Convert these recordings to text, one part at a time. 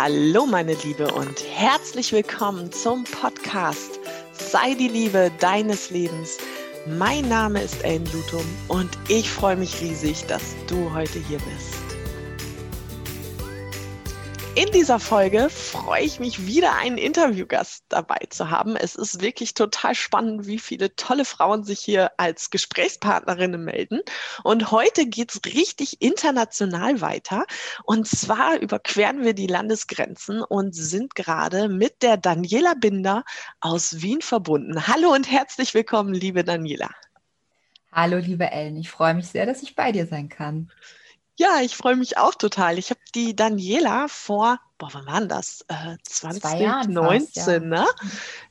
Hallo meine Liebe und herzlich willkommen zum Podcast Sei die Liebe deines Lebens. Mein Name ist Ellen Lutum und ich freue mich riesig, dass du heute hier bist. In dieser Folge freue ich mich wieder, einen Interviewgast dabei zu haben. Es ist wirklich total spannend, wie viele tolle Frauen sich hier als Gesprächspartnerinnen melden. Und heute geht es richtig international weiter. Und zwar überqueren wir die Landesgrenzen und sind gerade mit der Daniela Binder aus Wien verbunden. Hallo und herzlich willkommen, liebe Daniela. Hallo, liebe Ellen. Ich freue mich sehr, dass ich bei dir sein kann. Ja, ich freue mich auch total. Ich habe die Daniela vor, boah, wann war das? Äh, 2019, fast, ja. ne?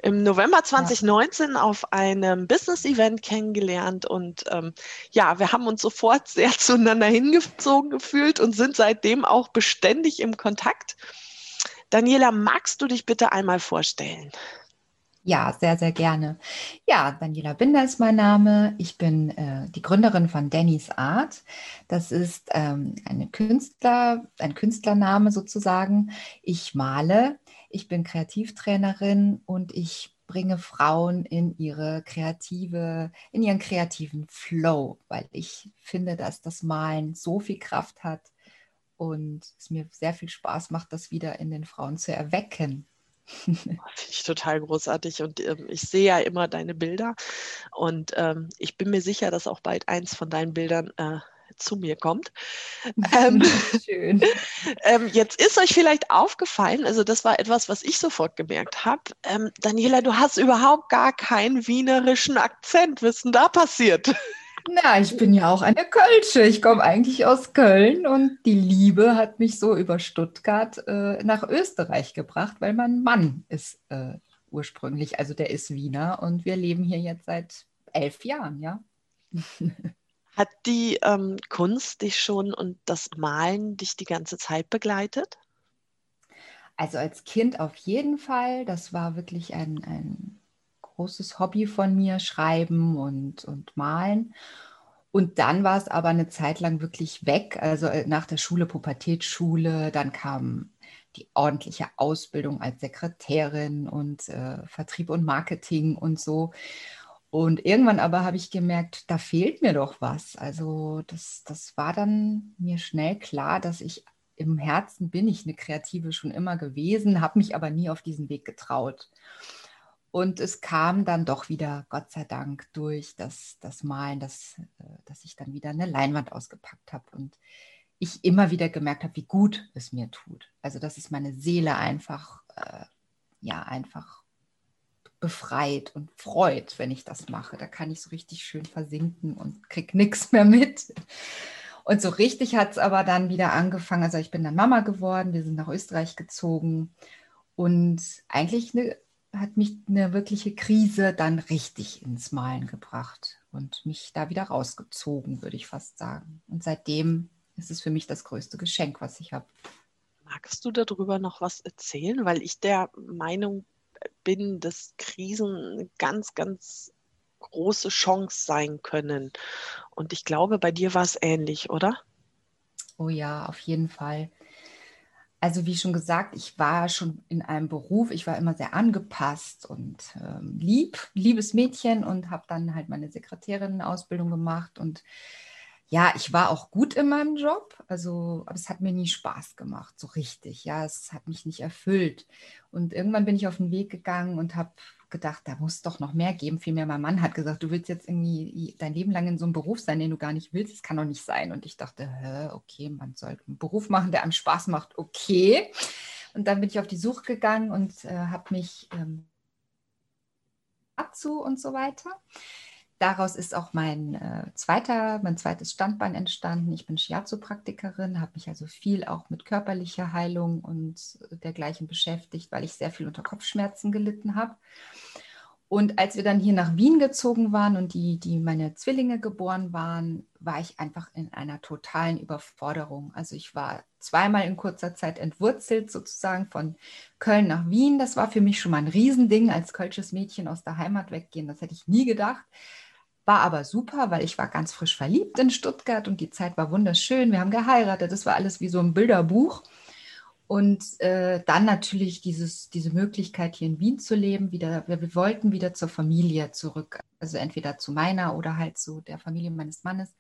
Im November 2019 ja. auf einem Business-Event kennengelernt und ähm, ja, wir haben uns sofort sehr zueinander hingezogen gefühlt und sind seitdem auch beständig im Kontakt. Daniela, magst du dich bitte einmal vorstellen? Ja, sehr, sehr gerne. Ja, Daniela Binder ist mein Name. Ich bin äh, die Gründerin von Dannys Art. Das ist ähm, eine Künstler, ein Künstlername sozusagen. Ich male. Ich bin Kreativtrainerin und ich bringe Frauen in ihre kreative, in ihren kreativen Flow, weil ich finde, dass das Malen so viel Kraft hat und es mir sehr viel Spaß macht, das wieder in den Frauen zu erwecken. Finde ich total großartig und ähm, ich sehe ja immer deine Bilder und ähm, ich bin mir sicher, dass auch bald eins von deinen Bildern äh, zu mir kommt. Ähm, Schön. ähm, jetzt ist euch vielleicht aufgefallen, also das war etwas, was ich sofort gemerkt habe. Ähm, Daniela, du hast überhaupt gar keinen wienerischen Akzent. Was ist denn da passiert? Na, ich bin ja auch eine Kölsche. Ich komme eigentlich aus Köln und die Liebe hat mich so über Stuttgart äh, nach Österreich gebracht, weil mein Mann ist äh, ursprünglich, also der ist Wiener und wir leben hier jetzt seit elf Jahren, ja. Hat die ähm, Kunst dich schon und das Malen dich die ganze Zeit begleitet? Also als Kind auf jeden Fall. Das war wirklich ein, ein großes Hobby von mir, Schreiben und, und Malen. Und dann war es aber eine Zeit lang wirklich weg. Also äh, nach der Schule, Pubertätsschule, dann kam die ordentliche Ausbildung als Sekretärin und äh, Vertrieb und Marketing und so. Und irgendwann aber habe ich gemerkt, da fehlt mir doch was. Also das, das war dann mir schnell klar, dass ich im Herzen bin ich eine Kreative schon immer gewesen, habe mich aber nie auf diesen Weg getraut. Und es kam dann doch wieder, Gott sei Dank, durch das, das Malen, dass, äh, dass ich dann wieder eine Leinwand ausgepackt habe und ich immer wieder gemerkt habe, wie gut es mir tut. Also, dass es meine Seele einfach, äh, ja, einfach befreit und freut, wenn ich das mache. Da kann ich so richtig schön versinken und krieg nichts mehr mit. Und so richtig hat es aber dann wieder angefangen. Also ich bin dann Mama geworden, wir sind nach Österreich gezogen und eigentlich eine hat mich eine wirkliche Krise dann richtig ins Malen gebracht und mich da wieder rausgezogen, würde ich fast sagen. Und seitdem ist es für mich das größte Geschenk, was ich habe. Magst du darüber noch was erzählen? Weil ich der Meinung bin, dass Krisen eine ganz, ganz große Chance sein können. Und ich glaube, bei dir war es ähnlich, oder? Oh ja, auf jeden Fall. Also wie schon gesagt, ich war schon in einem Beruf, ich war immer sehr angepasst und ähm, lieb, liebes Mädchen und habe dann halt meine Sekretärin-Ausbildung gemacht und ja, ich war auch gut in meinem Job, also, aber es hat mir nie Spaß gemacht, so richtig. Ja, es hat mich nicht erfüllt. Und irgendwann bin ich auf den Weg gegangen und habe gedacht, da muss doch noch mehr geben. Vielmehr mein Mann hat gesagt, du willst jetzt irgendwie dein Leben lang in so einem Beruf sein, den du gar nicht willst. Das kann doch nicht sein. Und ich dachte, hä, okay, man soll einen Beruf machen, der einem Spaß macht. Okay. Und dann bin ich auf die Suche gegangen und äh, habe mich ähm, dazu und so weiter. Daraus ist auch mein äh, zweiter, mein zweites Standbein entstanden. Ich bin Shiatsu-Praktikerin, habe mich also viel auch mit körperlicher Heilung und dergleichen beschäftigt, weil ich sehr viel unter Kopfschmerzen gelitten habe. Und als wir dann hier nach Wien gezogen waren und die, die meine Zwillinge geboren waren, war ich einfach in einer totalen Überforderung. Also ich war zweimal in kurzer Zeit entwurzelt, sozusagen von Köln nach Wien. Das war für mich schon mal ein Riesending, als kölsches Mädchen aus der Heimat weggehen. Das hätte ich nie gedacht. War aber super, weil ich war ganz frisch verliebt in Stuttgart und die Zeit war wunderschön. Wir haben geheiratet. Das war alles wie so ein Bilderbuch. Und äh, dann natürlich dieses, diese Möglichkeit, hier in Wien zu leben, wieder, wir, wir, wollten wieder zur Familie zurück, also entweder zu meiner oder halt zu der Familie meines Mannes.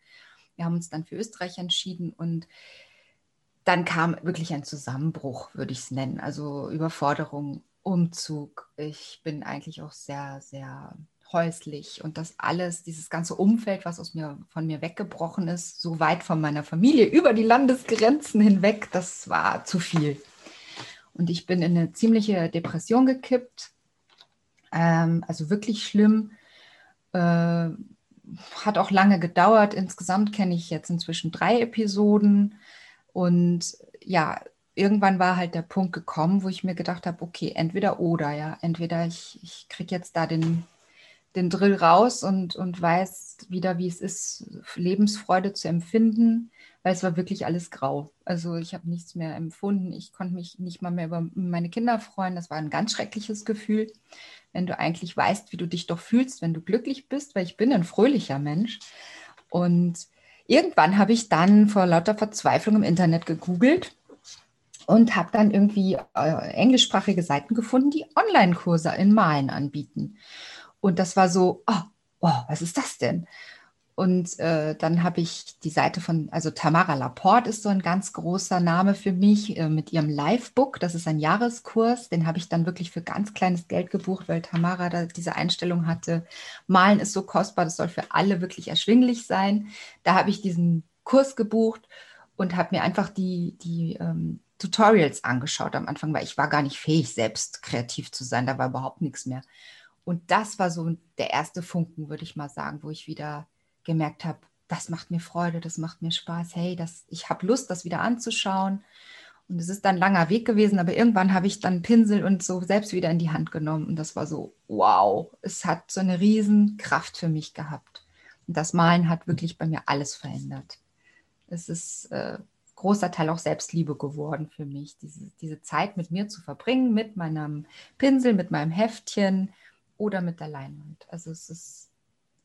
Wir haben uns dann für Österreich entschieden und dann kam wirklich ein Zusammenbruch, würde ich es nennen. Also Überforderung, Umzug. Ich bin eigentlich auch sehr, sehr häuslich und das alles, dieses ganze Umfeld, was aus mir, von mir weggebrochen ist, so weit von meiner Familie über die Landesgrenzen hinweg, das war zu viel. Und ich bin in eine ziemliche Depression gekippt, ähm, also wirklich schlimm. Äh, hat auch lange gedauert. Insgesamt kenne ich jetzt inzwischen drei Episoden. Und ja, irgendwann war halt der Punkt gekommen, wo ich mir gedacht habe, okay, entweder oder, ja. Entweder ich, ich kriege jetzt da den den Drill raus und, und weiß wieder, wie es ist, Lebensfreude zu empfinden, weil es war wirklich alles grau. Also ich habe nichts mehr empfunden. Ich konnte mich nicht mal mehr über meine Kinder freuen. Das war ein ganz schreckliches Gefühl, wenn du eigentlich weißt, wie du dich doch fühlst, wenn du glücklich bist, weil ich bin ein fröhlicher Mensch. Und irgendwann habe ich dann vor lauter Verzweiflung im Internet gegoogelt und habe dann irgendwie äh, englischsprachige Seiten gefunden, die Online-Kurse in Malen anbieten. Und das war so, oh, oh was ist das denn? Und äh, dann habe ich die Seite von, also Tamara Laporte ist so ein ganz großer Name für mich äh, mit ihrem Livebook. Das ist ein Jahreskurs. Den habe ich dann wirklich für ganz kleines Geld gebucht, weil Tamara da diese Einstellung hatte. Malen ist so kostbar, das soll für alle wirklich erschwinglich sein. Da habe ich diesen Kurs gebucht und habe mir einfach die, die ähm, Tutorials angeschaut am Anfang, weil ich war gar nicht fähig, selbst kreativ zu sein. Da war überhaupt nichts mehr. Und das war so der erste Funken, würde ich mal sagen, wo ich wieder gemerkt habe, das macht mir Freude, das macht mir Spaß. Hey, das, ich habe Lust, das wieder anzuschauen. Und es ist dann ein langer Weg gewesen, aber irgendwann habe ich dann Pinsel und so selbst wieder in die Hand genommen. Und das war so, wow, es hat so eine Riesenkraft für mich gehabt. Und das Malen hat wirklich bei mir alles verändert. Es ist äh, großer Teil auch Selbstliebe geworden für mich, diese, diese Zeit mit mir zu verbringen, mit meinem Pinsel, mit meinem Heftchen oder mit der Leinwand. Also es ist,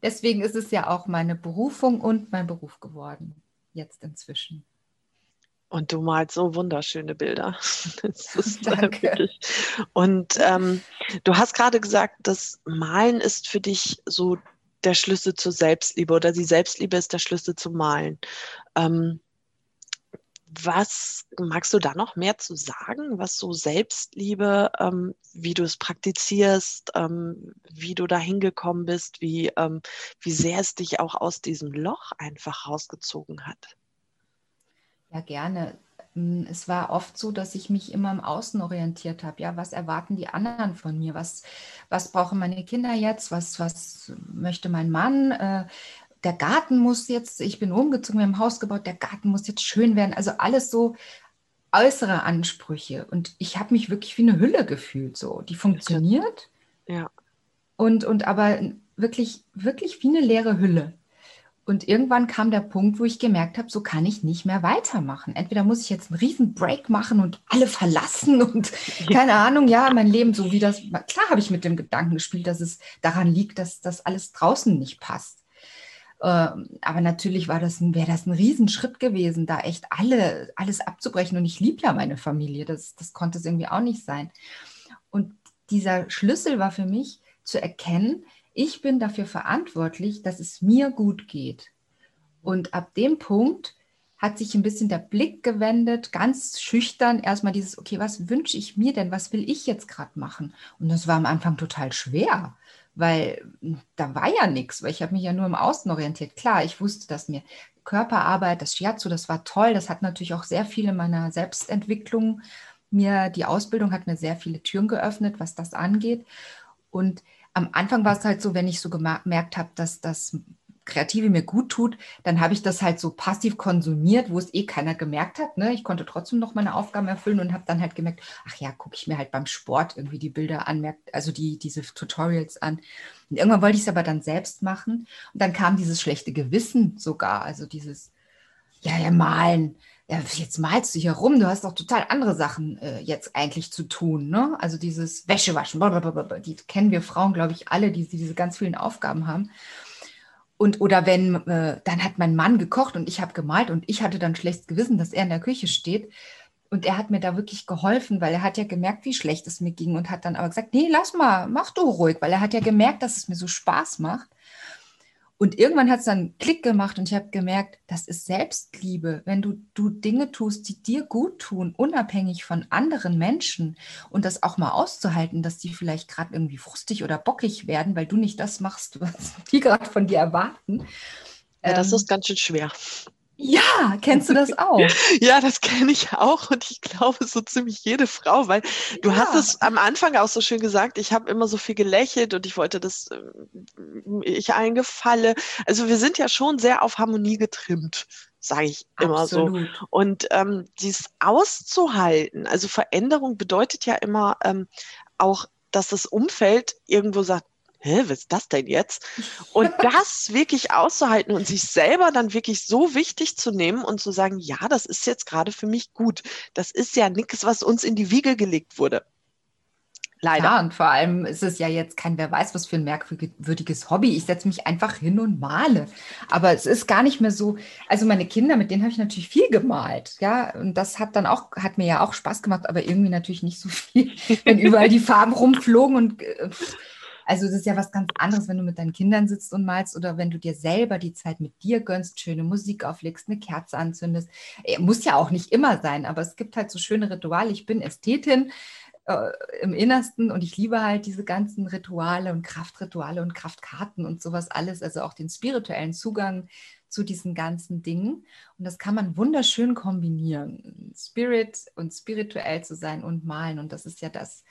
deswegen ist es ja auch meine Berufung und mein Beruf geworden, jetzt inzwischen. Und du malst so wunderschöne Bilder. Danke. Und ähm, du hast gerade gesagt, das Malen ist für dich so der Schlüssel zur Selbstliebe oder die Selbstliebe ist der Schlüssel zum Malen. Ähm, was magst du da noch mehr zu sagen, was so Selbstliebe, ähm, wie du es praktizierst, ähm, wie du da hingekommen bist, wie, ähm, wie sehr es dich auch aus diesem Loch einfach rausgezogen hat? Ja, gerne. Hm, es war oft so, dass ich mich immer im Außen orientiert habe. Ja, was erwarten die anderen von mir? Was, was brauchen meine Kinder jetzt? Was, was möchte mein Mann? Äh, der Garten muss jetzt, ich bin umgezogen, wir haben ein Haus gebaut, der Garten muss jetzt schön werden. Also alles so äußere Ansprüche. Und ich habe mich wirklich wie eine Hülle gefühlt, so. Die funktioniert. Ja. Und, und aber wirklich, wirklich wie eine leere Hülle. Und irgendwann kam der Punkt, wo ich gemerkt habe, so kann ich nicht mehr weitermachen. Entweder muss ich jetzt einen riesen Break machen und alle verlassen und keine Ahnung, ja, mein Leben so wie das. Klar habe ich mit dem Gedanken gespielt, dass es daran liegt, dass das alles draußen nicht passt. Ähm, aber natürlich war das, wäre das ein Riesenschritt gewesen, da echt alle, alles abzubrechen. Und ich liebe ja meine Familie. Das, das konnte es irgendwie auch nicht sein. Und dieser Schlüssel war für mich zu erkennen, ich bin dafür verantwortlich, dass es mir gut geht. Und ab dem Punkt hat sich ein bisschen der Blick gewendet, ganz schüchtern, erstmal dieses, okay, was wünsche ich mir denn, was will ich jetzt gerade machen? Und das war am Anfang total schwer, weil hm, da war ja nichts, weil ich habe mich ja nur im Außen orientiert. Klar, ich wusste, dass mir Körperarbeit, das Shiatsu, das war toll, das hat natürlich auch sehr viel in meiner Selbstentwicklung mir, die Ausbildung hat mir sehr viele Türen geöffnet, was das angeht. Und am Anfang war es halt so, wenn ich so gemerkt habe, dass das Kreative mir gut tut, dann habe ich das halt so passiv konsumiert, wo es eh keiner gemerkt hat. Ne? Ich konnte trotzdem noch meine Aufgaben erfüllen und habe dann halt gemerkt, ach ja, gucke ich mir halt beim Sport irgendwie die Bilder an, also die, diese Tutorials an. Und irgendwann wollte ich es aber dann selbst machen. Und dann kam dieses schlechte Gewissen sogar, also dieses, ja, ja, malen. Ja, jetzt malst du hier rum, du hast doch total andere Sachen äh, jetzt eigentlich zu tun. Ne? Also dieses Wäschewaschen, blablabla, die kennen wir Frauen, glaube ich, alle, die, die diese ganz vielen Aufgaben haben. Und oder wenn, äh, dann hat mein Mann gekocht und ich habe gemalt und ich hatte dann schlechtes Gewissen, dass er in der Küche steht. und er hat mir da wirklich geholfen, weil er hat ja gemerkt, wie schlecht es mir ging und hat dann aber gesagt, nee, lass mal, mach du ruhig, weil er hat ja gemerkt, dass es mir so Spaß macht. Und irgendwann hat es dann einen Klick gemacht und ich habe gemerkt, das ist Selbstliebe, wenn du, du Dinge tust, die dir gut tun, unabhängig von anderen Menschen und das auch mal auszuhalten, dass die vielleicht gerade irgendwie frustig oder bockig werden, weil du nicht das machst, was die gerade von dir erwarten. Ja, das ähm, ist ganz schön schwer. Ja, kennst du das auch? ja, das kenne ich auch und ich glaube so ziemlich jede Frau, weil du ja. hast es am Anfang auch so schön gesagt, ich habe immer so viel gelächelt und ich wollte, dass äh, ich eingefalle. Also wir sind ja schon sehr auf Harmonie getrimmt sage ich immer Absolut. so. Und ähm, dies auszuhalten, also Veränderung bedeutet ja immer ähm, auch, dass das Umfeld irgendwo sagt, hä, was ist das denn jetzt? Und das wirklich auszuhalten und sich selber dann wirklich so wichtig zu nehmen und zu sagen, ja, das ist jetzt gerade für mich gut. Das ist ja nichts, was uns in die Wiege gelegt wurde. Leider. Ja, und vor allem ist es ja jetzt kein, wer weiß, was für ein merkwürdiges Hobby. Ich setze mich einfach hin und male. Aber es ist gar nicht mehr so, also meine Kinder, mit denen habe ich natürlich viel gemalt. Ja, und das hat dann auch, hat mir ja auch Spaß gemacht, aber irgendwie natürlich nicht so viel, wenn überall die Farben rumflogen und äh, also das ist ja was ganz anderes, wenn du mit deinen Kindern sitzt und malst oder wenn du dir selber die Zeit mit dir gönnst, schöne Musik auflegst, eine Kerze anzündest. Äh, muss ja auch nicht immer sein, aber es gibt halt so schöne Rituale. Ich bin Ästhetin äh, im Innersten und ich liebe halt diese ganzen Rituale und Kraftrituale und Kraftkarten und sowas alles, also auch den spirituellen Zugang zu diesen ganzen Dingen. Und das kann man wunderschön kombinieren. Spirit und spirituell zu sein und malen. Und das ist ja das,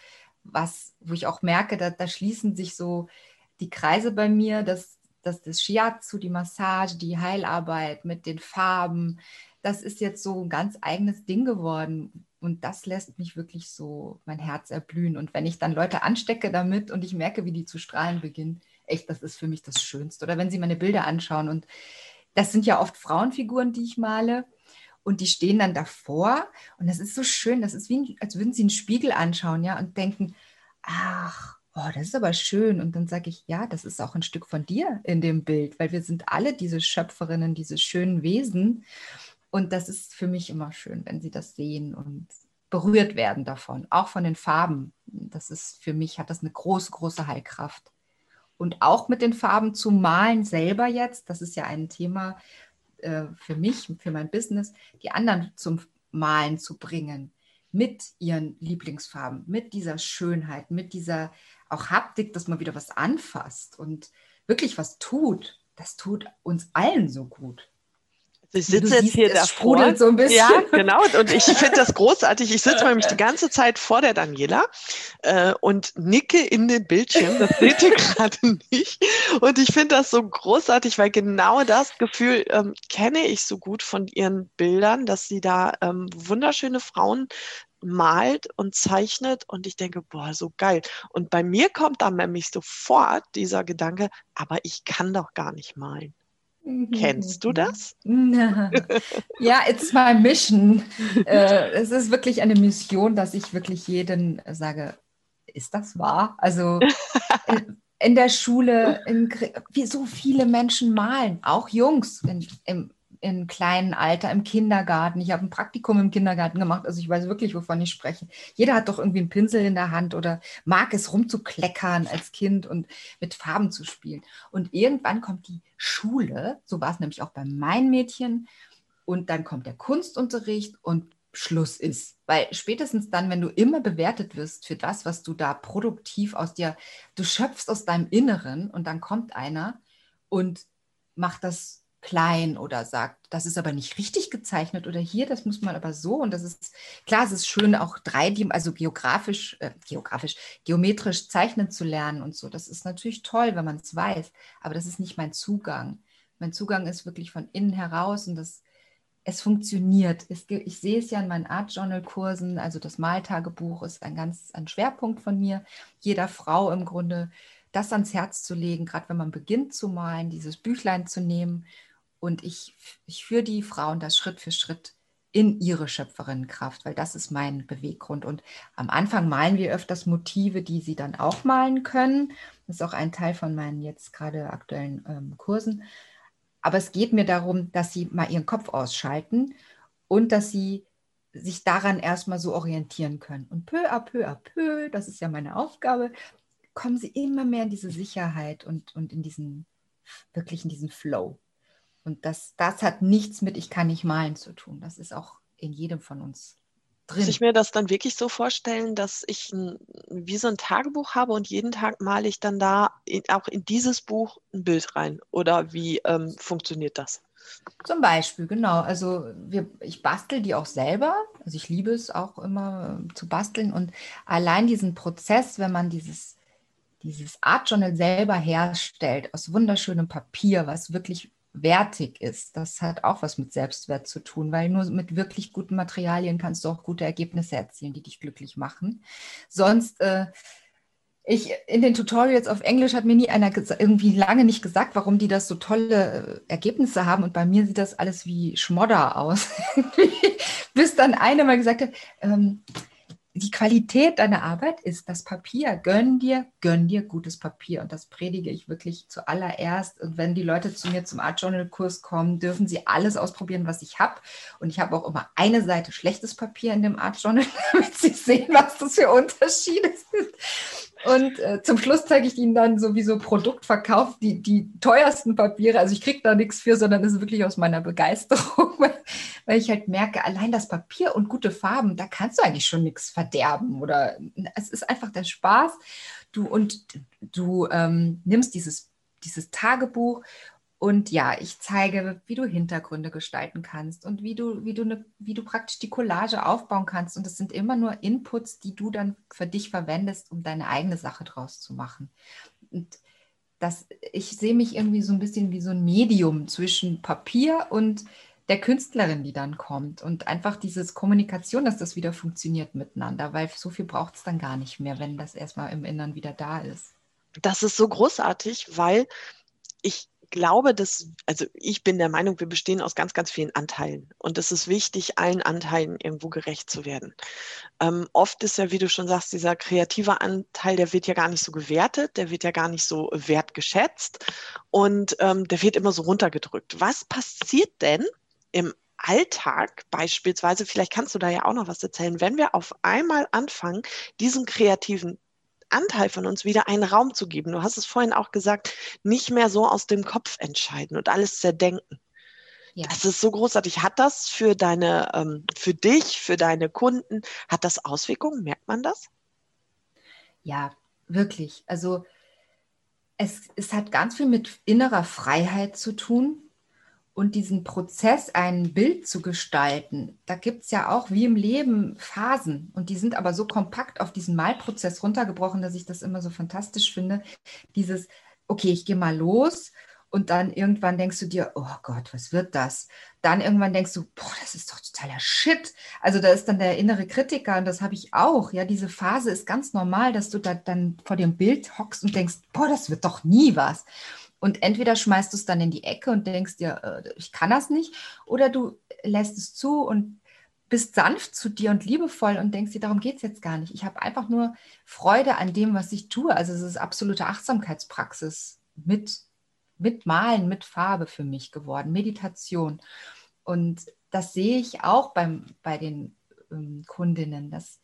was, wo ich auch merke, da, da schließen sich so die Kreise bei mir, dass, dass das Shiatsu, die Massage, die Heilarbeit mit den Farben, das ist jetzt so ein ganz eigenes Ding geworden. Und das lässt mich wirklich so mein Herz erblühen. Und wenn ich dann Leute anstecke damit und ich merke, wie die zu strahlen beginnen, echt, das ist für mich das Schönste. Oder wenn sie meine Bilder anschauen und das sind ja oft Frauenfiguren, die ich male und die stehen dann davor und das ist so schön, das ist wie, als würden sie einen Spiegel anschauen, ja, und denken, ach, oh, das ist aber schön. Und dann sage ich, ja, das ist auch ein Stück von dir in dem Bild, weil wir sind alle diese Schöpferinnen, diese schönen Wesen. Und das ist für mich immer schön, wenn sie das sehen und berührt werden davon, auch von den Farben. Das ist für mich, hat das eine große, große Heilkraft. Und auch mit den Farben zu malen selber jetzt, das ist ja ein Thema, äh, für mich, für mein Business, die anderen zum Malen zu bringen mit ihren Lieblingsfarben, mit dieser Schönheit, mit dieser auch Haptik, dass man wieder was anfasst und wirklich was tut. Das tut uns allen so gut. Ich sitze jetzt hier davor. So ein bisschen. Ja, genau. Und ich finde das großartig. Ich sitze nämlich die ganze Zeit vor der Daniela äh, und nicke in den Bildschirm. Das seht ihr gerade nicht. Und ich finde das so großartig, weil genau das Gefühl ähm, kenne ich so gut von ihren Bildern, dass sie da ähm, wunderschöne Frauen malt und zeichnet und ich denke, boah, so geil. Und bei mir kommt dann nämlich sofort dieser Gedanke, aber ich kann doch gar nicht malen. Kennst du das? Ja, it's my mission. Äh, es ist wirklich eine Mission, dass ich wirklich jeden sage, ist das wahr? Also in der Schule, in, wie so viele Menschen malen, auch Jungs in, im in kleinen Alter, im Kindergarten. Ich habe ein Praktikum im Kindergarten gemacht, also ich weiß wirklich, wovon ich spreche. Jeder hat doch irgendwie einen Pinsel in der Hand oder mag es rumzukleckern als Kind und mit Farben zu spielen. Und irgendwann kommt die Schule, so war es nämlich auch bei meinen Mädchen, und dann kommt der Kunstunterricht und Schluss ist. Weil spätestens dann, wenn du immer bewertet wirst für das, was du da produktiv aus dir, du schöpfst aus deinem Inneren und dann kommt einer und macht das klein oder sagt, das ist aber nicht richtig gezeichnet oder hier, das muss man aber so und das ist, klar, es ist schön auch drei, also geografisch, äh, geografisch, geometrisch zeichnen zu lernen und so. Das ist natürlich toll, wenn man es weiß, aber das ist nicht mein Zugang. Mein Zugang ist wirklich von innen heraus und das, es funktioniert. Es, ich sehe es ja in meinen Art Journal Kursen, also das Maltagebuch ist ein ganz ein Schwerpunkt von mir. Jeder Frau im Grunde das ans Herz zu legen, gerade wenn man beginnt zu malen, dieses Büchlein zu nehmen und ich, ich führe die Frauen das Schritt für Schritt in ihre Schöpferinnenkraft, weil das ist mein Beweggrund. Und am Anfang malen wir öfters Motive, die sie dann auch malen können. Das ist auch ein Teil von meinen jetzt gerade aktuellen ähm, Kursen. Aber es geht mir darum, dass sie mal ihren Kopf ausschalten und dass sie sich daran erstmal so orientieren können. Und peu à peu à peu, das ist ja meine Aufgabe, kommen sie immer mehr in diese Sicherheit und, und in diesen, wirklich in diesen Flow. Und das, das hat nichts mit ich kann nicht malen zu tun. Das ist auch in jedem von uns drin. Muss ich mir das dann wirklich so vorstellen, dass ich ein, wie so ein Tagebuch habe und jeden Tag male ich dann da in, auch in dieses Buch ein Bild rein? Oder wie ähm, funktioniert das? Zum Beispiel, genau. Also wir, ich bastel die auch selber. Also ich liebe es auch immer äh, zu basteln. Und allein diesen Prozess, wenn man dieses, dieses Art Journal selber herstellt, aus wunderschönem Papier, was wirklich wertig ist, das hat auch was mit Selbstwert zu tun, weil nur mit wirklich guten Materialien kannst du auch gute Ergebnisse erzielen, die dich glücklich machen. Sonst äh, ich in den Tutorials auf Englisch hat mir nie einer irgendwie lange nicht gesagt, warum die das so tolle äh, Ergebnisse haben und bei mir sieht das alles wie Schmodder aus. Bis dann einer mal gesagt hat, ähm, die Qualität deiner Arbeit ist das Papier. Gönn dir, gönn dir gutes Papier. Und das predige ich wirklich zuallererst. Und wenn die Leute zu mir zum Art Journal Kurs kommen, dürfen sie alles ausprobieren, was ich habe. Und ich habe auch immer eine Seite schlechtes Papier in dem Art Journal, damit sie sehen, was das für Unterschiede sind. Und äh, zum Schluss zeige ich Ihnen dann sowieso Produktverkauf, die, die teuersten Papiere. Also ich kriege da nichts für, sondern es ist wirklich aus meiner Begeisterung, weil, weil, ich halt merke, allein das Papier und gute Farben, da kannst du eigentlich schon nichts verderben. Oder es ist einfach der Spaß. Du und du ähm, nimmst dieses, dieses Tagebuch und ja, ich zeige, wie du Hintergründe gestalten kannst und wie du, wie du, ne, wie du praktisch die Collage aufbauen kannst. Und es sind immer nur Inputs, die du dann für dich verwendest, um deine eigene Sache draus zu machen. Und das, ich sehe mich irgendwie so ein bisschen wie so ein Medium zwischen Papier und der Künstlerin, die dann kommt. Und einfach dieses Kommunikation, dass das wieder funktioniert miteinander, weil so viel braucht es dann gar nicht mehr, wenn das erstmal im Innern wieder da ist. Das ist so großartig, weil ich glaube, dass, also ich bin der Meinung, wir bestehen aus ganz, ganz vielen Anteilen. Und es ist wichtig, allen Anteilen irgendwo gerecht zu werden. Ähm, oft ist ja, wie du schon sagst, dieser kreative Anteil, der wird ja gar nicht so gewertet, der wird ja gar nicht so wertgeschätzt und ähm, der wird immer so runtergedrückt. Was passiert denn im Alltag beispielsweise, vielleicht kannst du da ja auch noch was erzählen, wenn wir auf einmal anfangen, diesen kreativen Anteil von uns wieder einen Raum zu geben. Du hast es vorhin auch gesagt, nicht mehr so aus dem Kopf entscheiden und alles zerdenken. Ja. Das ist so großartig. Hat das für deine, ähm, für dich, für deine Kunden, hat das Auswirkungen? Merkt man das? Ja, wirklich. Also es, es hat ganz viel mit innerer Freiheit zu tun und diesen Prozess, ein Bild zu gestalten, da gibt es ja auch wie im Leben Phasen. Und die sind aber so kompakt auf diesen Malprozess runtergebrochen, dass ich das immer so fantastisch finde. Dieses, okay, ich gehe mal los und dann irgendwann denkst du dir, oh Gott, was wird das? Dann irgendwann denkst du, boah, das ist doch totaler Shit. Also da ist dann der innere Kritiker und das habe ich auch. Ja, diese Phase ist ganz normal, dass du da dann vor dem Bild hockst und denkst, boah, das wird doch nie was. Und entweder schmeißt du es dann in die Ecke und denkst dir, äh, ich kann das nicht, oder du lässt es zu und bist sanft zu dir und liebevoll und denkst dir, darum geht es jetzt gar nicht. Ich habe einfach nur Freude an dem, was ich tue. Also es ist absolute Achtsamkeitspraxis mit, mit Malen, mit Farbe für mich geworden, Meditation. Und das sehe ich auch beim, bei den ähm, Kundinnen, dass,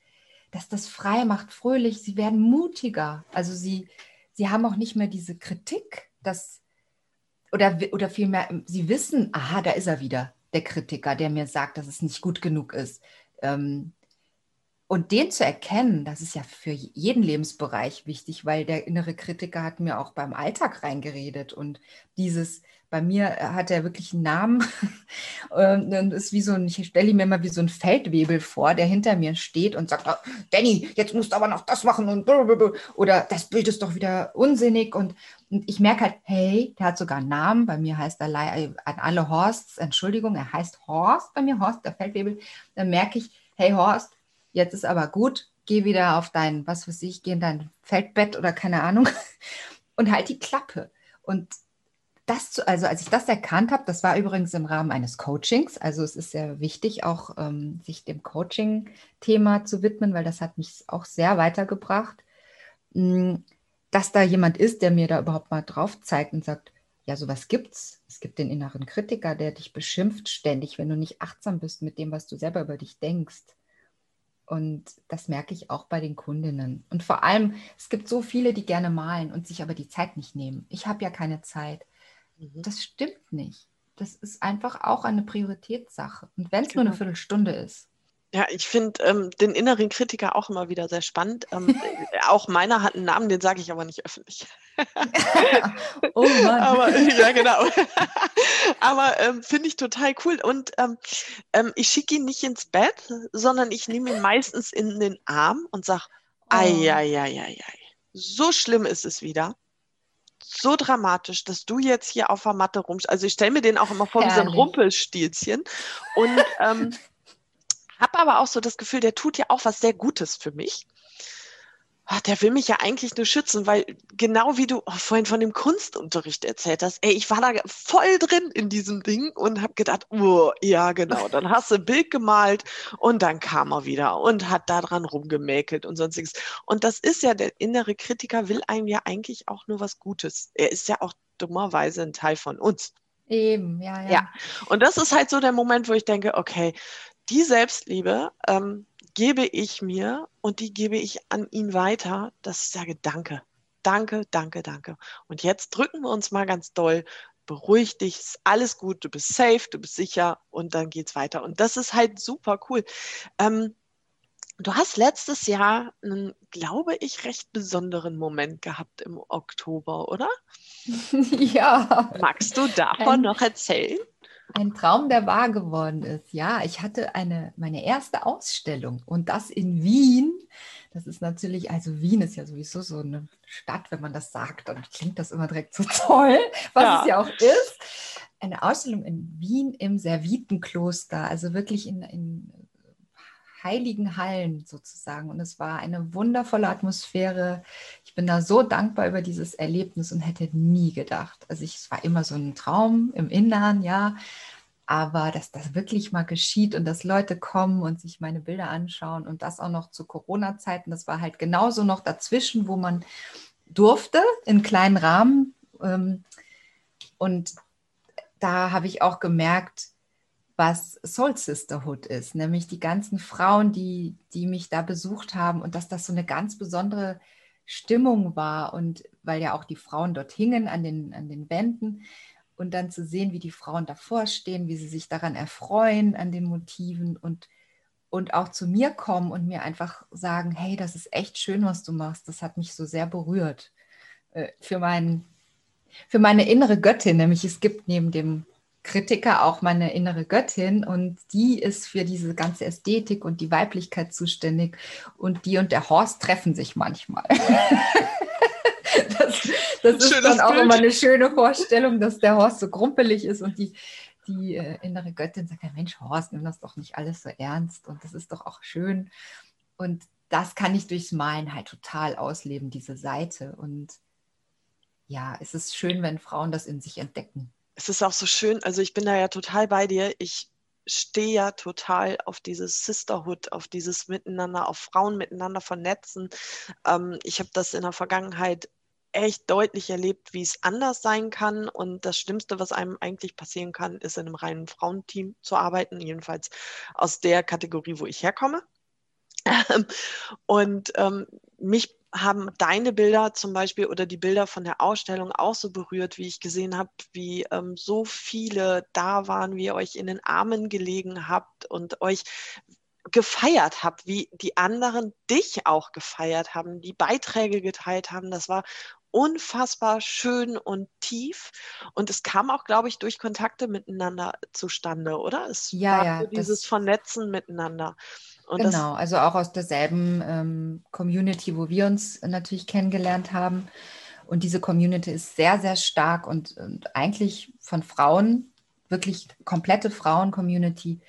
dass das frei macht, fröhlich, sie werden mutiger. Also sie, sie haben auch nicht mehr diese Kritik, dass, oder, oder vielmehr, sie wissen, aha, da ist er wieder, der Kritiker, der mir sagt, dass es nicht gut genug ist. Ähm, und den zu erkennen, das ist ja für jeden Lebensbereich wichtig, weil der innere Kritiker hat mir auch beim Alltag reingeredet. Und dieses, bei mir hat er wirklich einen Namen. Und ist wie so ein, ich stelle ihm immer wie so ein Feldwebel vor, der hinter mir steht und sagt, oh, Danny, jetzt musst du aber noch das machen und oder das Bild ist doch wieder unsinnig. Und, und ich merke halt, hey, der hat sogar einen Namen, bei mir heißt er an alle Horsts, Entschuldigung, er heißt Horst, bei mir Horst, der Feldwebel, dann merke ich, hey Horst, jetzt ist aber gut, geh wieder auf dein, was weiß ich, geh in dein Feldbett oder keine Ahnung und halt die Klappe. Und das, zu, also als ich das erkannt habe, das war übrigens im Rahmen eines Coachings. Also es ist sehr wichtig, auch ähm, sich dem Coaching-Thema zu widmen, weil das hat mich auch sehr weitergebracht, hm, dass da jemand ist, der mir da überhaupt mal drauf zeigt und sagt, ja, sowas gibt's. Es gibt den inneren Kritiker, der dich beschimpft ständig, wenn du nicht achtsam bist mit dem, was du selber über dich denkst. Und das merke ich auch bei den Kundinnen. Und vor allem, es gibt so viele, die gerne malen und sich aber die Zeit nicht nehmen. Ich habe ja keine Zeit. Mhm. Das stimmt nicht. Das ist einfach auch eine Prioritätssache. Und wenn es genau. nur eine genau. Viertelstunde ist. Ja, ich finde ähm, den inneren Kritiker auch immer wieder sehr spannend. Ähm, äh, auch meiner hat einen Namen, den sage ich aber nicht öffentlich. oh Mann. Aber, ja, genau. aber ähm, finde ich total cool. Und ähm, ähm, ich schicke ihn nicht ins Bett, sondern ich nehme ihn meistens in den Arm und sage, oh. ei, ei, ei, ei, ei. so schlimm ist es wieder so dramatisch, dass du jetzt hier auf der Matte rumst. Also ich stelle mir den auch immer vor wie so ein Rumpelstilzchen. Und ähm, habe aber auch so das Gefühl, der tut ja auch was sehr Gutes für mich. Ach, der will mich ja eigentlich nur schützen, weil genau wie du vorhin von dem Kunstunterricht erzählt hast, ey, ich war da voll drin in diesem Ding und habe gedacht, oh, ja genau, dann hast du ein Bild gemalt und dann kam er wieder und hat da dran rumgemäkelt und sonstiges. Und das ist ja, der innere Kritiker will einem ja eigentlich auch nur was Gutes. Er ist ja auch dummerweise ein Teil von uns. Eben, ja, ja. Ja, und das ist halt so der Moment, wo ich denke, okay, die Selbstliebe ähm, gebe ich mir und die gebe ich an ihn weiter, dass ich sage, danke, danke, danke, danke. Und jetzt drücken wir uns mal ganz doll, beruhig dich, ist alles gut, du bist safe, du bist sicher und dann geht's weiter. Und das ist halt super cool. Ähm, du hast letztes Jahr einen, glaube ich, recht besonderen Moment gehabt im Oktober, oder? Ja. Magst du davon ähm, noch erzählen? Ein Traum, der wahr geworden ist. Ja, ich hatte eine, meine erste Ausstellung und das in Wien. Das ist natürlich, also Wien ist ja sowieso so eine Stadt, wenn man das sagt, dann klingt das immer direkt so toll, was ja. es ja auch ist. Eine Ausstellung in Wien im Servitenkloster, also wirklich in, in heiligen Hallen sozusagen. Und es war eine wundervolle Atmosphäre. Ich bin da so dankbar über dieses Erlebnis und hätte nie gedacht. Also ich, es war immer so ein Traum im Innern, ja. Aber dass das wirklich mal geschieht und dass Leute kommen und sich meine Bilder anschauen und das auch noch zu Corona-Zeiten, das war halt genauso noch dazwischen, wo man durfte, in kleinen Rahmen. Ähm, und da habe ich auch gemerkt, was Soul Sisterhood ist, nämlich die ganzen Frauen, die, die mich da besucht haben und dass das so eine ganz besondere Stimmung war und weil ja auch die Frauen dort hingen an den, an den Wänden und dann zu sehen, wie die Frauen davor stehen, wie sie sich daran erfreuen, an den Motiven und, und auch zu mir kommen und mir einfach sagen, hey, das ist echt schön, was du machst, das hat mich so sehr berührt äh, für, mein, für meine innere Göttin, nämlich es gibt neben dem Kritiker auch meine innere Göttin und die ist für diese ganze Ästhetik und die Weiblichkeit zuständig und die und der Horst treffen sich manchmal. das, das ist dann auch Bild. immer eine schöne Vorstellung, dass der Horst so grumpelig ist und die, die äh, innere Göttin sagt, ja, Mensch, Horst, nimm das doch nicht alles so ernst und das ist doch auch schön. Und das kann ich durchs Malen halt total ausleben, diese Seite. Und ja, es ist schön, wenn Frauen das in sich entdecken es ist auch so schön, also ich bin da ja total bei dir. Ich stehe ja total auf dieses Sisterhood, auf dieses Miteinander, auf Frauen miteinander vernetzen. Ähm, ich habe das in der Vergangenheit echt deutlich erlebt, wie es anders sein kann. Und das Schlimmste, was einem eigentlich passieren kann, ist in einem reinen Frauenteam zu arbeiten, jedenfalls aus der Kategorie, wo ich herkomme. Und ähm, mich haben deine Bilder zum Beispiel oder die Bilder von der Ausstellung auch so berührt, wie ich gesehen habe, wie ähm, so viele da waren, wie ihr euch in den Armen gelegen habt und euch gefeiert habt, wie die anderen dich auch gefeiert haben, die Beiträge geteilt haben. Das war unfassbar schön und tief. Und es kam auch, glaube ich, durch Kontakte miteinander zustande, oder? Es ja, war ja, dieses Vernetzen miteinander. Und genau, also auch aus derselben ähm, Community, wo wir uns natürlich kennengelernt haben. Und diese Community ist sehr, sehr stark und, und eigentlich von Frauen, wirklich komplette Frauen-Community.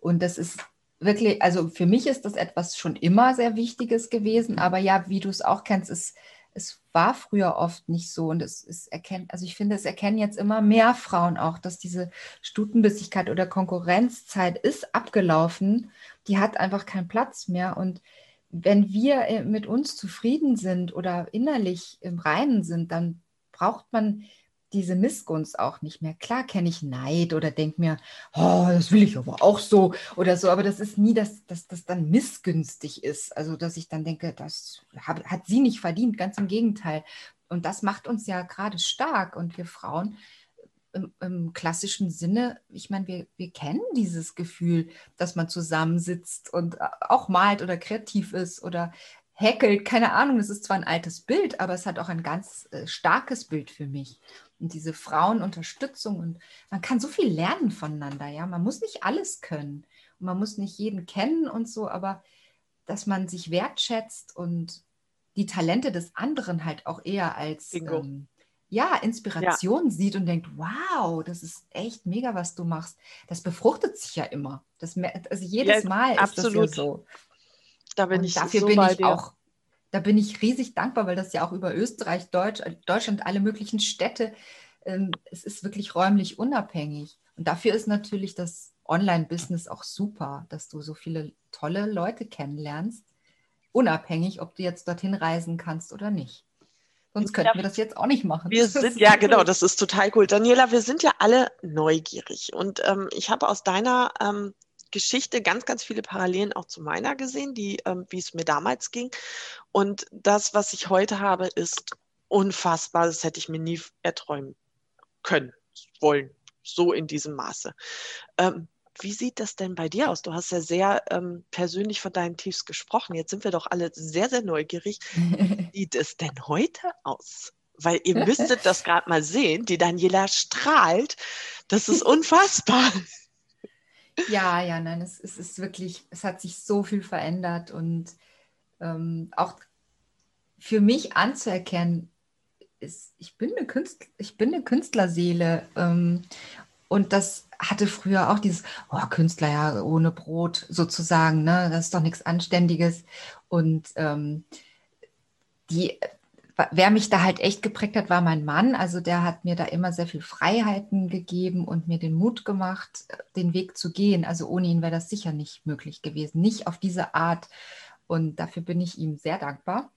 Und das ist wirklich, also für mich ist das etwas schon immer sehr Wichtiges gewesen. Aber ja, wie du es auch kennst, ist es war früher oft nicht so und es ist erkennt, also ich finde, es erkennen jetzt immer mehr Frauen auch, dass diese Stutenbissigkeit oder Konkurrenzzeit ist abgelaufen. Die hat einfach keinen Platz mehr. Und wenn wir äh, mit uns zufrieden sind oder innerlich im Reinen sind, dann braucht man diese Missgunst auch nicht mehr. Klar kenne ich Neid oder denke mir, oh, das will ich aber auch so oder so, aber das ist nie, dass das dann missgünstig ist. Also, dass ich dann denke, das hat, hat sie nicht verdient, ganz im Gegenteil. Und das macht uns ja gerade stark und wir Frauen im, im, klassischen Sinne, ich meine, wir, wir kennen dieses Gefühl, dass man zusammensitzt und äh, auch malt oder kreativ ist oder häkelt, keine Ahnung, das ist zwar ein altes Bild, aber es hat auch ein ganz äh, starkes Bild für mich. Und diese Frauenunterstützung und man kann so viel lernen voneinander, ja. Man muss nicht alles können und man muss nicht jeden kennen und so, aber dass man sich wertschätzt und die Talente des anderen halt auch eher als ähm, ja, Inspiration ja. sieht und denkt, wow, das ist echt mega, was du machst. Das befruchtet sich ja immer. Das, also jedes ja, Mal absolut. ist das ja so. Da bin und ich dafür so bin ich dir. auch, da bin ich riesig dankbar, weil das ja auch über Österreich, Deutsch, Deutschland, alle möglichen Städte, ähm, es ist wirklich räumlich unabhängig. Und dafür ist natürlich das Online-Business auch super, dass du so viele tolle Leute kennenlernst, unabhängig, ob du jetzt dorthin reisen kannst oder nicht. Sonst könnten wir das jetzt auch nicht machen. Wir sind, ja, genau, das ist total cool. Daniela, wir sind ja alle neugierig. Und ähm, ich habe aus deiner ähm, Geschichte ganz, ganz viele Parallelen auch zu meiner gesehen, die, ähm, wie es mir damals ging. Und das, was ich heute habe, ist unfassbar. Das hätte ich mir nie erträumen können, wollen, so in diesem Maße. Ähm, wie sieht das denn bei dir aus? Du hast ja sehr ähm, persönlich von deinen Tiefs gesprochen. Jetzt sind wir doch alle sehr, sehr neugierig. Wie sieht es denn heute aus? Weil ihr müsstet das gerade mal sehen. Die Daniela strahlt. Das ist unfassbar. Ja, ja, nein, es, es ist wirklich, es hat sich so viel verändert und ähm, auch für mich anzuerkennen, ist, ich, bin eine Künstler, ich bin eine Künstlerseele ähm, und das hatte früher auch dieses, oh, Künstler ja ohne Brot sozusagen, ne? das ist doch nichts Anständiges. Und ähm, die wer mich da halt echt geprägt hat, war mein Mann. Also der hat mir da immer sehr viel Freiheiten gegeben und mir den Mut gemacht, den Weg zu gehen. Also ohne ihn wäre das sicher nicht möglich gewesen. Nicht auf diese Art. Und dafür bin ich ihm sehr dankbar.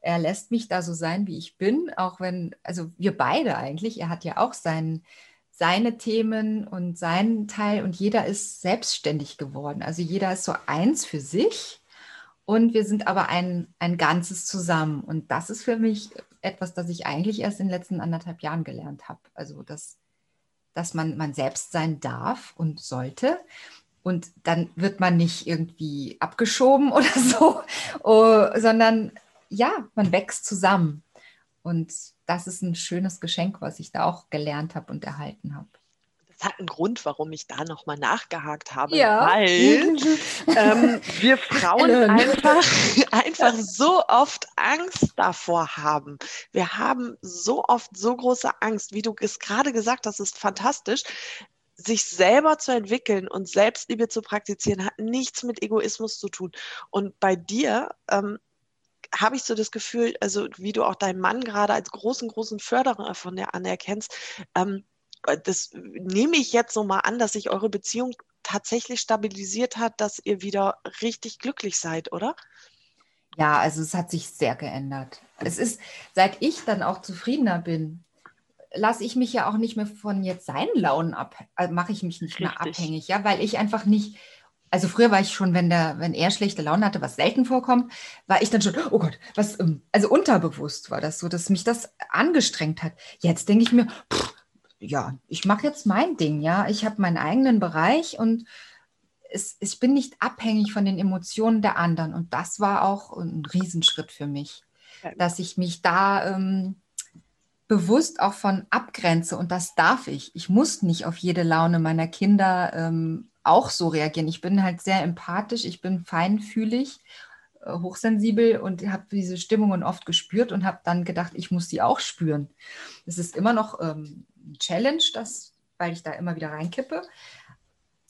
Er lässt mich da so sein, wie ich bin, auch wenn, also wir beide eigentlich, er hat ja auch seinen, seine Themen und seinen Teil und jeder ist selbstständig geworden. Also jeder ist so eins für sich und wir sind aber ein, ein Ganzes zusammen. Und das ist für mich etwas, das ich eigentlich erst in den letzten anderthalb Jahren gelernt habe. Also, dass, dass man, man selbst sein darf und sollte. Und dann wird man nicht irgendwie abgeschoben oder so, oh, sondern ja, man wächst zusammen. Und das ist ein schönes Geschenk, was ich da auch gelernt habe und erhalten habe hat einen Grund, warum ich da nochmal nachgehakt habe, ja. weil ähm, wir Frauen einfach, einfach so oft Angst davor haben. Wir haben so oft so große Angst, wie du es gerade gesagt hast, ist fantastisch. Sich selber zu entwickeln und Selbstliebe zu praktizieren, hat nichts mit Egoismus zu tun. Und bei dir ähm, habe ich so das Gefühl, also wie du auch deinen Mann gerade als großen, großen Förderer von der anerkennst, ähm, äh, das nehme ich jetzt so mal an, dass sich eure Beziehung tatsächlich stabilisiert hat, dass ihr wieder richtig glücklich seid, oder? Ja, also es hat sich sehr geändert. Es ist, seit ich dann auch zufriedener bin, lasse ich mich ja auch nicht mehr von jetzt seinen Launen ab, also mache ich mich nicht Richtig. mehr abhängig, ja, weil ich einfach nicht, also früher war ich schon, wenn der, wenn er schlechte Laune hatte, was selten vorkommt, war ich dann schon, oh Gott, was, ähm, also unterbewusst war das so, dass mich das angestrengt hat. Jetzt denke ich mir, pff, ja, ich mache jetzt mein Ding, ja. Ich habe meinen eigenen Bereich und es, ich bin nicht abhängig von den Emotionen der anderen. Und das war auch ein Riesenschritt für mich, dass ich mich da ähm, bewusst auch von abgrenze. Und das darf ich. Ich muss nicht auf jede Laune meiner Kinder ähm, auch so reagieren. Ich bin halt sehr empathisch, ich bin feinfühlig hochsensibel und habe diese Stimmungen oft gespürt und habe dann gedacht, ich muss die auch spüren. Es ist immer noch ähm, Challenge, das, weil ich da immer wieder reinkippe.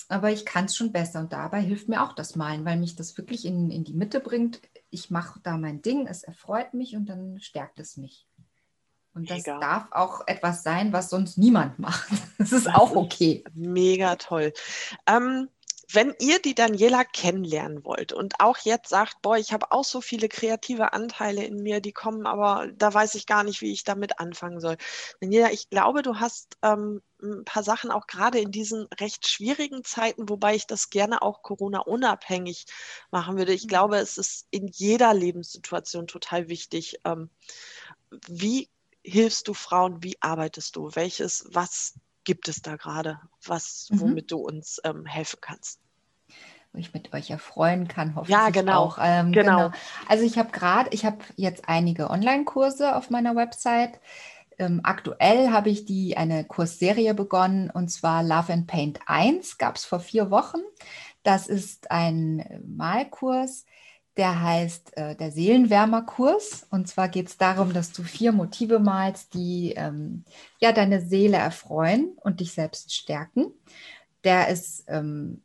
Aber ich kann es schon besser und dabei hilft mir auch das Malen, weil mich das wirklich in, in die Mitte bringt. Ich mache da mein Ding, es erfreut mich und dann stärkt es mich. Und das mega. darf auch etwas sein, was sonst niemand macht. Das ist das auch okay. Ist mega toll. Ähm, wenn ihr die Daniela kennenlernen wollt und auch jetzt sagt, boah, ich habe auch so viele kreative Anteile in mir, die kommen, aber da weiß ich gar nicht, wie ich damit anfangen soll. Daniela, ich glaube, du hast ähm, ein paar Sachen auch gerade in diesen recht schwierigen Zeiten, wobei ich das gerne auch Corona-unabhängig machen würde. Ich mhm. glaube, es ist in jeder Lebenssituation total wichtig. Ähm, wie hilfst du Frauen? Wie arbeitest du? Welches, was gibt es da gerade, was, mhm. womit du uns ähm, helfen kannst? Wo ich mit euch erfreuen kann, hoffentlich ja, genau. auch. Ähm, genau. genau. Also ich habe gerade, ich habe jetzt einige Online-Kurse auf meiner Website. Ähm, aktuell habe ich die eine Kursserie begonnen und zwar Love and Paint 1 gab es vor vier Wochen. Das ist ein Malkurs, der heißt äh, der Seelenwärmerkurs. Und zwar geht es darum, dass du vier Motive malst, die ähm, ja deine Seele erfreuen und dich selbst stärken. Der ist, ähm,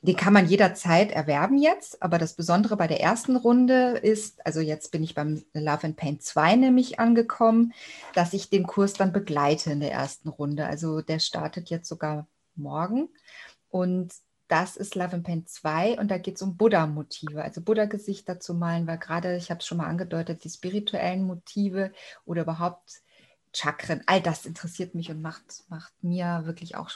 den kann man jederzeit erwerben jetzt, aber das Besondere bei der ersten Runde ist, also jetzt bin ich beim Love and Paint 2 nämlich angekommen, dass ich den Kurs dann begleite in der ersten Runde. Also der startet jetzt sogar morgen. Und das ist Love and Paint 2 und da geht es um Buddha-Motive, also Buddha-Gesichter zu malen, weil gerade, ich habe es schon mal angedeutet, die spirituellen Motive oder überhaupt Chakren, all das interessiert mich und macht, macht mir wirklich auch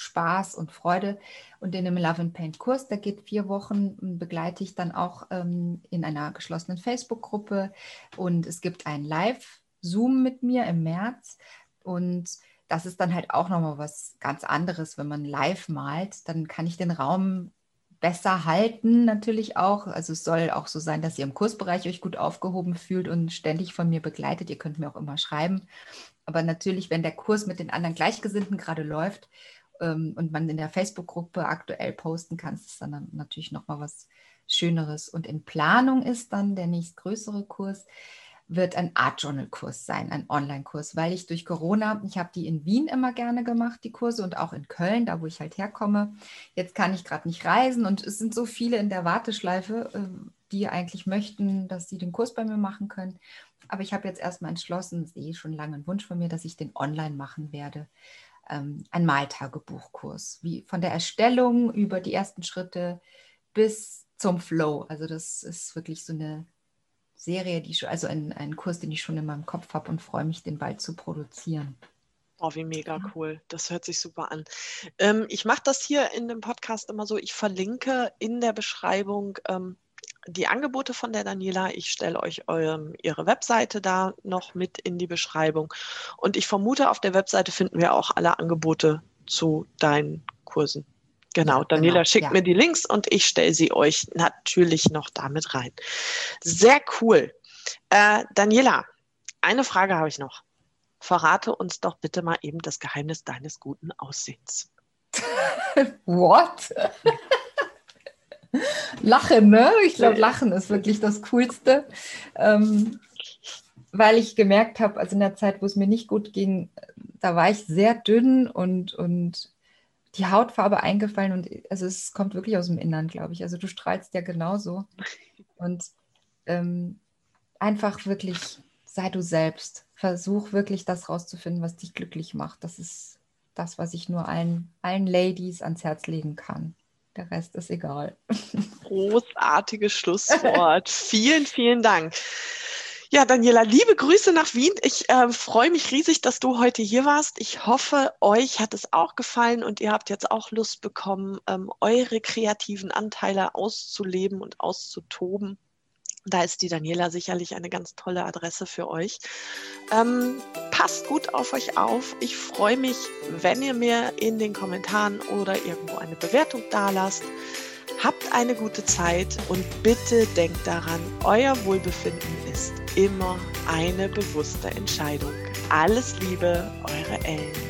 Spaß und Freude. Und in dem Love and Paint Kurs, der geht vier Wochen, begleite ich dann auch ähm, in einer geschlossenen Facebook-Gruppe. Und es gibt ein Live-Zoom mit mir im März. Und das ist dann halt auch nochmal was ganz anderes, wenn man live malt. Dann kann ich den Raum besser halten, natürlich auch. Also es soll auch so sein, dass ihr im Kursbereich euch gut aufgehoben fühlt und ständig von mir begleitet. Ihr könnt mir auch immer schreiben. Aber natürlich, wenn der Kurs mit den anderen Gleichgesinnten gerade läuft ähm, und man in der Facebook-Gruppe aktuell posten kann, ist es dann natürlich nochmal was Schöneres. Und in Planung ist dann der nächstgrößere Kurs wird ein Art Journal Kurs sein, ein Online-Kurs, weil ich durch Corona, ich habe die in Wien immer gerne gemacht, die Kurse und auch in Köln, da wo ich halt herkomme. Jetzt kann ich gerade nicht reisen und es sind so viele in der Warteschleife, äh, die eigentlich möchten, dass sie den Kurs bei mir machen können. Aber ich habe jetzt erstmal entschlossen, das ist eh schon lange ein Wunsch von mir, dass ich den online machen werde. Ähm, ein Maltagebuchkurs, wie von der Erstellung über die ersten Schritte bis zum Flow. Also das ist wirklich so eine Serie, die schon, also ein, ein Kurs, den ich schon in meinem Kopf habe und freue mich, den bald zu produzieren. Oh, wie mega cool. Das hört sich super an. Ähm, ich mache das hier in dem Podcast immer so, ich verlinke in der Beschreibung ähm, die Angebote von der Daniela. Ich stelle euch eurem, ihre Webseite da noch mit in die Beschreibung. Und ich vermute, auf der Webseite finden wir auch alle Angebote zu deinen Kursen. Genau, Daniela genau, schickt ja. mir die Links und ich stelle sie euch natürlich noch damit rein. Sehr cool. Äh, Daniela, eine Frage habe ich noch. Verrate uns doch bitte mal eben das Geheimnis deines guten Aussehens. What? Lachen, ne? Ich glaube, Lachen ist wirklich das Coolste. Ähm, weil ich gemerkt habe, also in der Zeit, wo es mir nicht gut ging, da war ich sehr dünn und, und die Hautfarbe eingefallen und also es kommt wirklich aus dem Innern, glaube ich. Also du strahlst ja genauso. Und ähm, einfach wirklich sei du selbst. Versuch wirklich das rauszufinden, was dich glücklich macht. Das ist das, was ich nur allen, allen Ladies ans Herz legen kann. Der Rest ist egal. Großartiges Schlusswort. vielen, vielen Dank. Ja, Daniela, liebe Grüße nach Wien. Ich äh, freue mich riesig, dass du heute hier warst. Ich hoffe, euch hat es auch gefallen und ihr habt jetzt auch Lust bekommen, ähm, eure kreativen Anteile auszuleben und auszutoben. Da ist die Daniela sicherlich eine ganz tolle Adresse für euch. Ähm, passt gut auf euch auf. Ich freue mich, wenn ihr mir in den Kommentaren oder irgendwo eine Bewertung da lasst. Habt eine gute Zeit und bitte denkt daran, euer Wohlbefinden ist immer eine bewusste Entscheidung. Alles Liebe, eure Ellen.